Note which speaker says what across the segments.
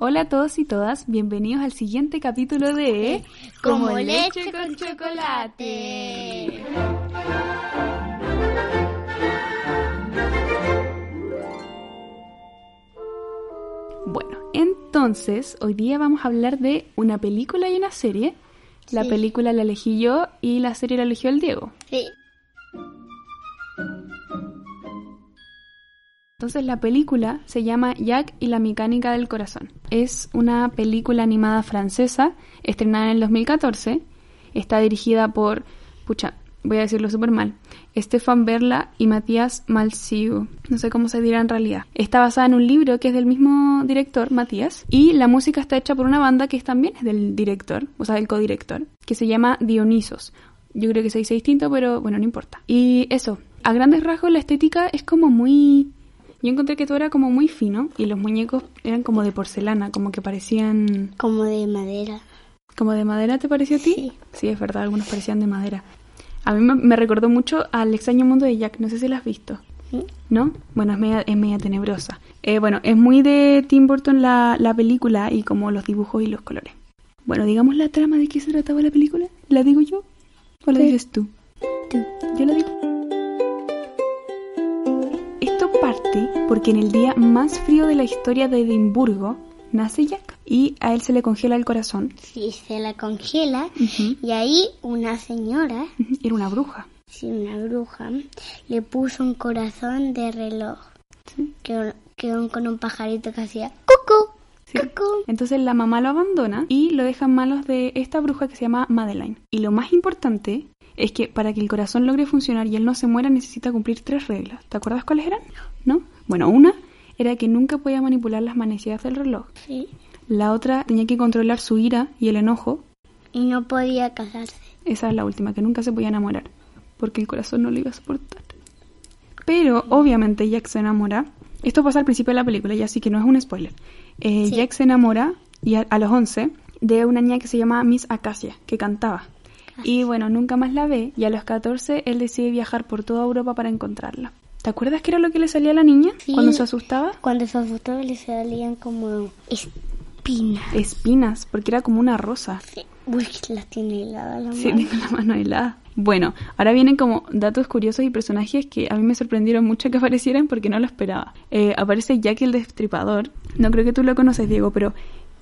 Speaker 1: Hola a todos y todas, bienvenidos al siguiente capítulo de
Speaker 2: Como leche con chocolate.
Speaker 1: Bueno, entonces hoy día vamos a hablar de una película y una serie. La
Speaker 2: Sí.
Speaker 1: película la elegí yo y la serie la eligió el Diego.
Speaker 2: Sí.
Speaker 1: Entonces la película se llama Jack y la mecánica del corazón. Es una película animada francesa estrenada en el 2014. Está dirigida por, pucha, voy a decirlo súper mal, Stefan Berla y Matías Malsiu. No sé cómo se dirá en realidad. Está basada en un libro que es del mismo director, Matías, y la música está hecha por una banda que también es del director, o sea, del codirector, que se llama Dionisos. Yo creo que se dice distinto, pero bueno, no importa. Y eso, a grandes rasgos la estética es como muy yo encontré que todo era como muy fino y los muñecos eran como de porcelana, como que parecían
Speaker 2: Como de madera.
Speaker 1: como de madera, ¿te pareció a ti?
Speaker 2: Sí.
Speaker 1: Sí, es verdad, algunos parecían de madera. A mí me, me recordó mucho al extraño mundo de Jack, no sé si la has visto,
Speaker 2: ¿Mm?
Speaker 1: ¿no? Bueno, es media, es media tenebrosa. Eh, bueno, es muy de Tim Burton la, la película y como los dibujos y los colores. Bueno, digamos la trama de qué se trataba la película. ¿La digo yo? ¿O la
Speaker 2: Sí.
Speaker 1: dices tú?
Speaker 2: Tú.
Speaker 1: Yo la digo. Parte porque en el día más frío de la historia de Edimburgo nace Jack y a él se le congela el corazón.
Speaker 2: Sí, se la congela. Y ahí una señora,
Speaker 1: Era una bruja.
Speaker 2: sí, una bruja, le puso un corazón de reloj.
Speaker 1: Sí.
Speaker 2: Que, que con un pajarito que hacía cucú,
Speaker 1: Sí.
Speaker 2: cucú.
Speaker 1: Entonces la mamá lo abandona y lo deja en manos de esta bruja que se llama Madeline. Y lo más importante es que para que el corazón logre funcionar y él no se muera necesita cumplir tres reglas. ¿Te acuerdas cuáles eran? ¿No? Bueno, una era que nunca podía manipular las manecillas del reloj.
Speaker 2: Sí.
Speaker 1: La otra tenía que controlar su ira y el enojo.
Speaker 2: Y no podía casarse.
Speaker 1: Esa es la última, que nunca se podía enamorar, porque el corazón no lo iba a soportar. Pero obviamente Jack se enamora. Esto pasa al principio de la película, ya así que no es un spoiler. Eh,
Speaker 2: Sí.
Speaker 1: Jack se enamora y a, a los 11 de una niña que se llama Miss Acacia, que cantaba. Y bueno, nunca más la ve y a los 14 él decide viajar por toda Europa para encontrarla. ¿Te acuerdas qué era lo que le salía a la niña
Speaker 2: Sí.
Speaker 1: cuando se asustaba?
Speaker 2: Cuando se asustó le salían como espinas.
Speaker 1: Espinas, porque era como una rosa.
Speaker 2: Sí. Uy, las tiene heladas la
Speaker 1: Sí,
Speaker 2: mano.
Speaker 1: tengo la mano helada. Bueno, ahora vienen como datos curiosos y personajes que a mí me sorprendieron mucho que aparecieran porque no lo esperaba. Eh, aparece Jack el Destripador. No creo que tú lo conoces, Diego, pero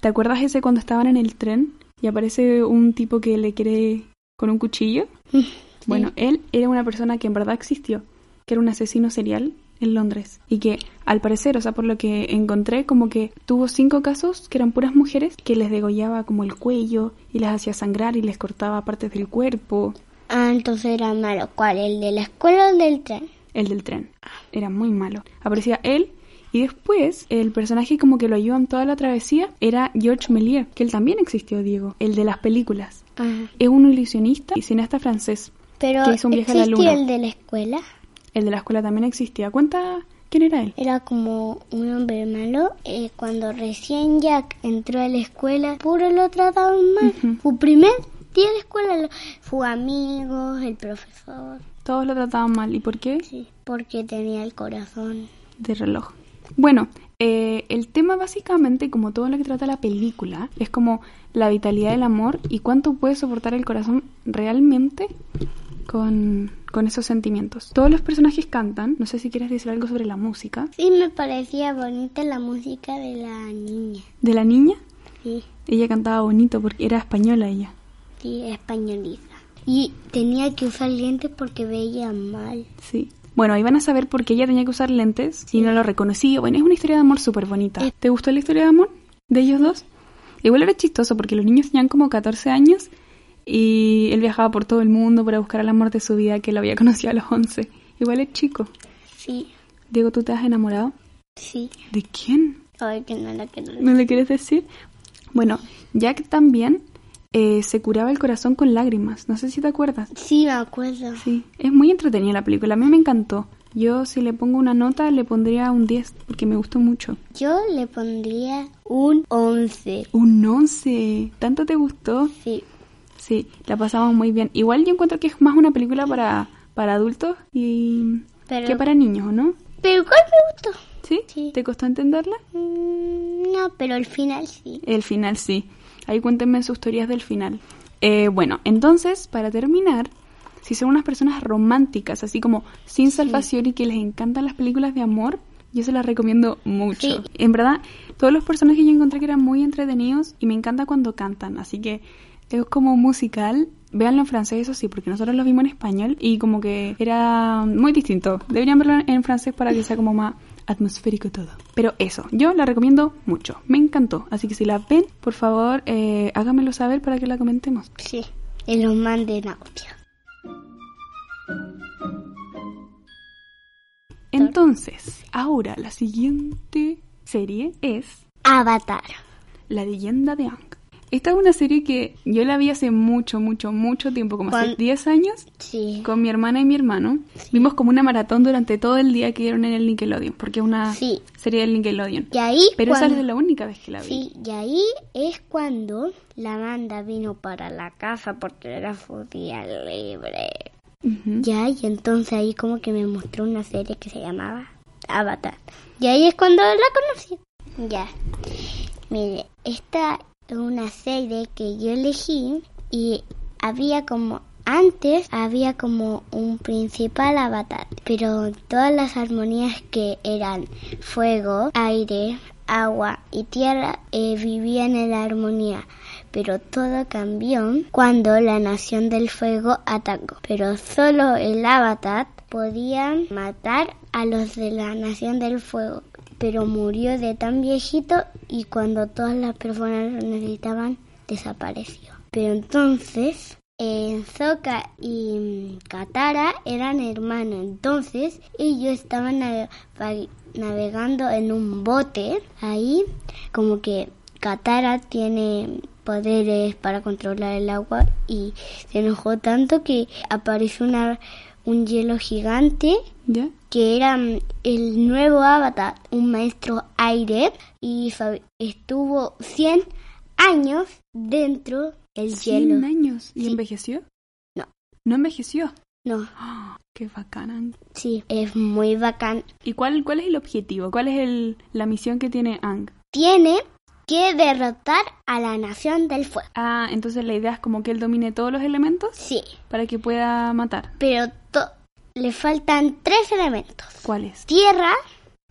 Speaker 1: ¿te acuerdas ese cuando estaban en el tren y aparece un tipo que le quiere con un cuchillo? Bueno, él era una persona que en verdad existió, que era un asesino serial en Londres y que al parecer, o sea, por lo que encontré, como que tuvo cinco casos que eran puras mujeres que les degollaba como el cuello y les hacía sangrar y les cortaba partes del cuerpo.
Speaker 2: Ah, entonces era malo. ¿Cuál? ¿El de la escuela o el del tren?
Speaker 1: El del tren. Era muy malo. Aparecía él y después el personaje como que lo ayudó en toda la travesía era George Méliès, que él también existió, Diego, el de las películas.
Speaker 2: Ajá.
Speaker 1: Es un ilusionista y cineasta francés.
Speaker 2: Pero
Speaker 1: Que hizo un viaje a la
Speaker 2: ¿existía
Speaker 1: luna.
Speaker 2: el de la escuela?
Speaker 1: El de la escuela también existía. Cuenta quién era él.
Speaker 2: Era como un hombre malo. eh, cuando recién Jack entró a la escuela, puro lo trataban mal.
Speaker 1: Ujú.
Speaker 2: Su primer día de escuela lo- fue amigos, el profesor.
Speaker 1: Todos lo trataban mal. ¿Y por qué?
Speaker 2: Sí, porque tenía el corazón.
Speaker 1: De reloj. Bueno, eh, el tema básicamente, como todo lo que trata la película, es como la vitalidad del amor y cuánto puede soportar el corazón realmente con, con esos sentimientos. Todos los personajes cantan. No sé si quieres decir algo sobre la música.
Speaker 2: Sí, me parecía bonita la música de la niña.
Speaker 1: De la niña,
Speaker 2: Sí,
Speaker 1: ella cantaba bonito porque era española ella.
Speaker 2: sí, españoliza. Y tenía que usar lentes porque veía mal.
Speaker 1: Sí. Bueno, ahí van a saber por qué ella tenía que usar lentes si no lo reconocía. Bueno, es una historia de amor súper bonita.
Speaker 2: Eh.
Speaker 1: ¿Te gustó la historia de amor de ellos dos? Igual era chistoso porque los niños tenían como 14 años y él viajaba por todo el mundo para buscar el amor de su vida que lo había conocido a los 11. Igual es chico.
Speaker 2: Sí,
Speaker 1: Diego, ¿tú te has enamorado?
Speaker 2: sí.
Speaker 1: ¿De quién?
Speaker 2: Ay, que no la ¿No
Speaker 1: le quieres decir? Bueno, Jack también eh, se curaba el corazón con lágrimas. No sé si te acuerdas.
Speaker 2: Sí, me acuerdo.
Speaker 1: Sí, es muy entretenida la película. A mí me encantó. Yo si le pongo una nota le pondría un 10 porque me gustó mucho.
Speaker 2: Yo le pondría un 11.
Speaker 1: Un 11. ¿Tanto te gustó?
Speaker 2: Sí.
Speaker 1: Sí, la pasamos muy bien. Igual yo encuentro que es más una película para, para adultos y
Speaker 2: Pero-
Speaker 1: que para niños, ¿o no?
Speaker 2: Pero ¿cuál me gustó?
Speaker 1: ¿Sí?
Speaker 2: Sí.
Speaker 1: ¿Te costó entenderla?
Speaker 2: Mm, no, pero el final sí.
Speaker 1: El final sí. Ahí cuéntenme sus teorías del final. Eh, bueno, entonces, para terminar, si son unas personas románticas, así como sin salvación y que les encantan las películas de amor, yo se las recomiendo mucho.
Speaker 2: Sí.
Speaker 1: En verdad, todos los personajes yo encontré que eran muy entretenidos y me encanta cuando cantan, así que es como musical. Véanlo en francés, eso sí, porque nosotros lo vimos en español y como que era muy distinto. Deberían verlo en francés para que sea como más atmosférico todo. Pero eso, yo la recomiendo mucho. Me encantó. Así que si la ven, por favor, eh, háganmelo saber para que la comentemos.
Speaker 2: Sí. Y los manden audio.
Speaker 1: Entonces, ahora la siguiente serie es
Speaker 2: Avatar.
Speaker 1: La leyenda de Aang. Esta es una serie que yo la vi hace mucho, mucho, mucho tiempo, como hace
Speaker 2: Cuan-
Speaker 1: 10 años,
Speaker 2: Sí.
Speaker 1: con mi hermana y mi hermano. Vimos como una maratón durante todo el día que dieron en el Nickelodeon, porque es una
Speaker 2: Sí.
Speaker 1: serie del Nickelodeon.
Speaker 2: Y ahí
Speaker 1: Pero esa es la única vez que la vi.
Speaker 2: Sí, y ahí es cuando la banda vino para la casa porque era su día libre. Ya, y entonces ahí como que me mostró una serie que se llamaba Avatar. Y ahí es cuando la conocí. Ya. Mire, esta es una serie que yo elegí y había como... Antes había como un principal avatar, pero todas las armonías que eran fuego, aire, agua y tierra eh, vivían en la armonía, pero todo cambió cuando la Nación del Fuego atacó. Pero solo el avatar podía matar a los de la Nación del Fuego, pero murió de tan viejito y cuando todas las personas lo necesitaban, desapareció. Pero entonces, eh, Zoka y mm, Katara eran hermanos, entonces ellos estaban navegando en un bote ahí, como que Katara tiene poderes para controlar el agua y se enojó tanto que apareció una, un hielo gigante
Speaker 1: ¿Ya?
Speaker 2: que era mm, el nuevo avatar, un maestro aire, y estuvo 100 años dentro del
Speaker 1: 100
Speaker 2: hielo.
Speaker 1: años. ¿Y
Speaker 2: Sí.
Speaker 1: envejeció?
Speaker 2: No.
Speaker 1: ¿No envejeció?
Speaker 2: No,
Speaker 1: ¡Ah! ¡Qué bacana!
Speaker 2: sí, es muy bacán.
Speaker 1: ¿Y cuál, cuál es el objetivo? ¿Cuál es el, la misión que tiene Aang?
Speaker 2: Tiene que derrotar a la nación del fuego.
Speaker 1: Ah, entonces la idea es como que él domine todos los elementos
Speaker 2: Sí,
Speaker 1: para que pueda matar.
Speaker 2: pero le faltan tres elementos.
Speaker 1: ¿Cuáles?
Speaker 2: Tierra,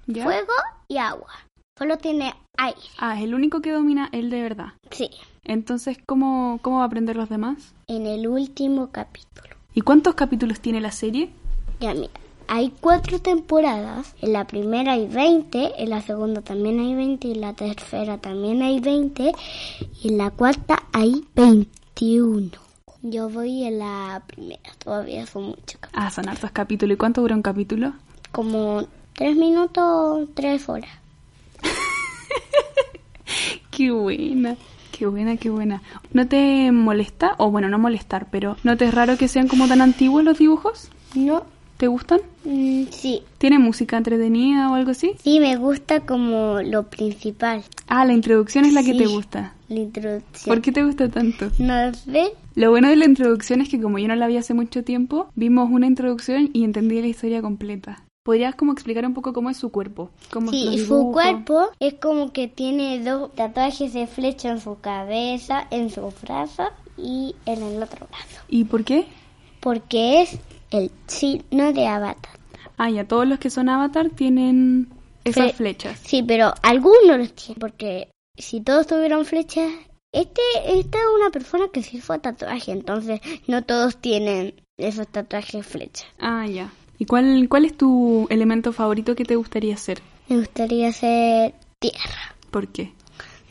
Speaker 1: ¿Ya?
Speaker 2: fuego y agua. Solo tiene aire.
Speaker 1: Ah, es el único que domina él de verdad.
Speaker 2: Sí,
Speaker 1: Entonces, ¿cómo, ¿cómo va a aprender los demás?
Speaker 2: en el último capítulo.
Speaker 1: ¿Y cuántos capítulos tiene la serie?
Speaker 2: Ya mira, hay cuatro temporadas. En la primera hay 20, en la segunda también hay 20, y en la tercera también hay 20, y en la cuarta hay 21. Yo voy en la primera, todavía son muchos capítulos.
Speaker 1: Ah, son hartos capítulos. ¿Y cuánto dura un capítulo?
Speaker 2: Como tres minutos, tres horas.
Speaker 1: Qué buena. Qué buena, qué buena. ¿No te molesta? O bueno, no molestar, pero ¿no te es raro que sean como tan antiguos los dibujos?
Speaker 2: No,
Speaker 1: ¿Te gustan?
Speaker 2: mm, sí.
Speaker 1: ¿Tiene música entretenida o algo así?
Speaker 2: Sí, me gusta como lo principal,
Speaker 1: Ah, la introducción es la que te gusta.
Speaker 2: la introducción.
Speaker 1: ¿Por qué te gusta tanto?
Speaker 2: ¿No sé?
Speaker 1: Lo bueno de la introducción es que como yo no la vi hace mucho tiempo, vimos una introducción y entendí la historia completa. ¿Podrías como explicar un poco cómo es su cuerpo? ¿Cómo
Speaker 2: Sí, su cuerpo es como que tiene dos tatuajes de flecha en su cabeza, en su brazo y en el otro brazo.
Speaker 1: ¿Y por qué?
Speaker 2: Porque es el signo de Avatar.
Speaker 1: Ah, ya todos los que son avatar tienen esas
Speaker 2: Fle-
Speaker 1: flechas.
Speaker 2: Sí, pero algunos los tienen. Porque si todos tuvieran flechas, este, esta es una persona que sí fue tatuaje, entonces no todos tienen esos tatuajes flechas.
Speaker 1: Ah, ya. ¿Y cuál, cuál es tu elemento favorito que te gustaría hacer?
Speaker 2: Me gustaría hacer tierra.
Speaker 1: ¿Por qué?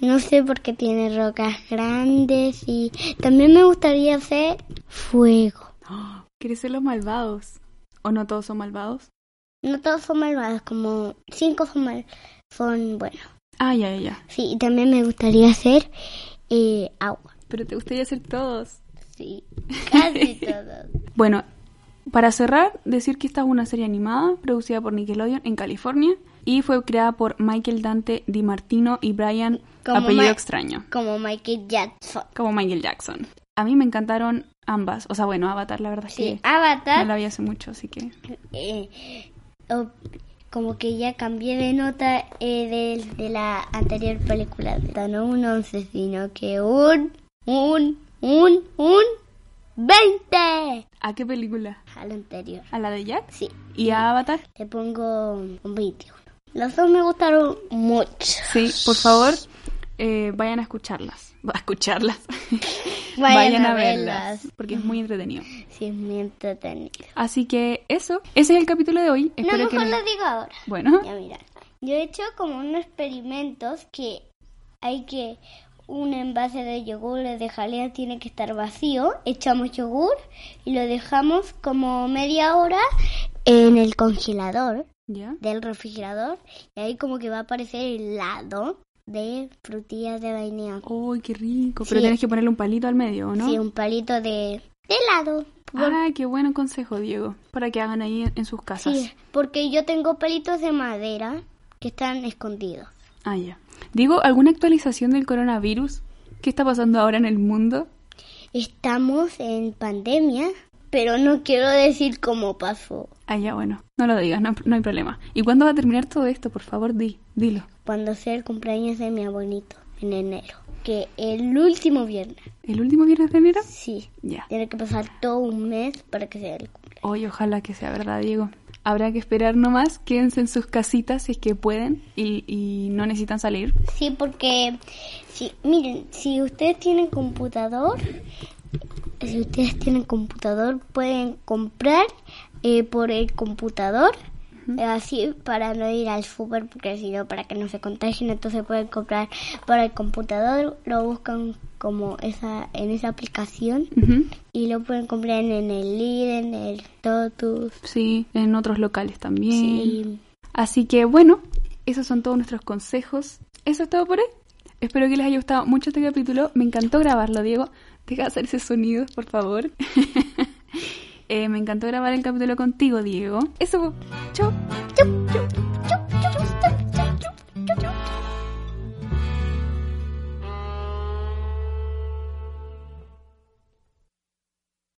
Speaker 2: No sé por qué tiene rocas grandes y también me gustaría hacer fuego.
Speaker 1: ¿Quieres ser los malvados? ¿O no todos son malvados?
Speaker 2: No todos son malvados, como cinco son mal, son buenos.
Speaker 1: Ah, ya, ya, ya.
Speaker 2: Sí, y también me gustaría hacer eh, agua.
Speaker 1: Pero te gustaría hacer todos.
Speaker 2: Sí, casi todos.
Speaker 1: Bueno, para cerrar, decir que esta es una serie animada producida por Nickelodeon en California y fue creada por Michael Dante Di Martino y Brian
Speaker 2: Como
Speaker 1: apellido
Speaker 2: Ma-
Speaker 1: extraño,
Speaker 2: Como Michael Jackson.
Speaker 1: como Michael Jackson. A mí me encantaron ambas, o sea, bueno, Avatar la verdad es
Speaker 2: Sí,
Speaker 1: que no
Speaker 2: Avatar
Speaker 1: la vi hace mucho, así que
Speaker 2: eh, como que ya cambié de nota eh, de, de la anterior película. No un 11, sino que un, un, un, un 20.
Speaker 1: ¿A qué película?
Speaker 2: A la anterior.
Speaker 1: ¿A la de Jack?
Speaker 2: Sí.
Speaker 1: ¿Y a Avatar?
Speaker 2: Le pongo un 21. Los dos me gustaron mucho.
Speaker 1: Sí, por favor, eh, vayan a escucharlas. A escucharlas.
Speaker 2: Vayan, a, verlas.
Speaker 1: Porque es muy entretenido.
Speaker 2: Sí, es muy entretenido.
Speaker 1: Así que eso, ese es el capítulo de hoy.
Speaker 2: No,
Speaker 1: Espero
Speaker 2: mejor
Speaker 1: que
Speaker 2: lo digo ahora.
Speaker 1: Bueno,
Speaker 2: Ya mira, yo he hecho como unos experimentos que hay que un envase de yogur de jalea tiene que estar vacío, echamos yogur y lo dejamos como media hora en el congelador
Speaker 1: ya.
Speaker 2: del refrigerador y ahí como que va a aparecer helado de frutillas de vainilla.
Speaker 1: ¡Uy, qué rico! Pero
Speaker 2: Sí.
Speaker 1: tienes que ponerle un palito al medio, ¿o ¿no?
Speaker 2: Sí, un palito de, de helado.
Speaker 1: Ay, qué buen consejo, Diego. Para que hagan ahí en, en sus casas.
Speaker 2: sí, porque yo tengo palitos de madera que están escondidos.
Speaker 1: Ah, ya. Diego, ¿alguna actualización del coronavirus? ¿Qué está pasando ahora en el mundo?
Speaker 2: Estamos en pandemia, pero no quiero decir cómo pasó.
Speaker 1: Ah, ya, bueno. No lo digas, no, no hay problema. ¿Y cuándo va a terminar todo esto? Por favor, di, dilo.
Speaker 2: Cuando sea el cumpleaños de mi abuelito, en enero. Que el último viernes.
Speaker 1: ¿El último viernes de enero?
Speaker 2: Sí.
Speaker 1: Ya.
Speaker 2: Tiene que pasar todo un mes para que sea el cumpleaños.
Speaker 1: Hoy ojalá que sea verdad, Diego. Habrá que esperar nomás, quédense en sus casitas si es que pueden y, y no necesitan salir.
Speaker 2: Sí, porque, si, miren, si ustedes tienen computador, si ustedes tienen computador, pueden comprar eh, por el computador, eh, así para no ir al súper, porque si no, para que no se contagien, entonces pueden comprar por el computador, lo buscan como esa en esa aplicación y lo pueden comprar en el Lidl, en el Totus.
Speaker 1: Sí, en otros locales también.
Speaker 2: Sí.
Speaker 1: Así que bueno, esos son todos nuestros consejos. Eso es todo por hoy. Espero que les haya gustado mucho este capítulo. Me encantó grabarlo, Diego. Deja de hacer ese sonido, por favor. Eh, me encantó grabar el capítulo contigo, Diego. Eso, chao.
Speaker 2: ¡Chup!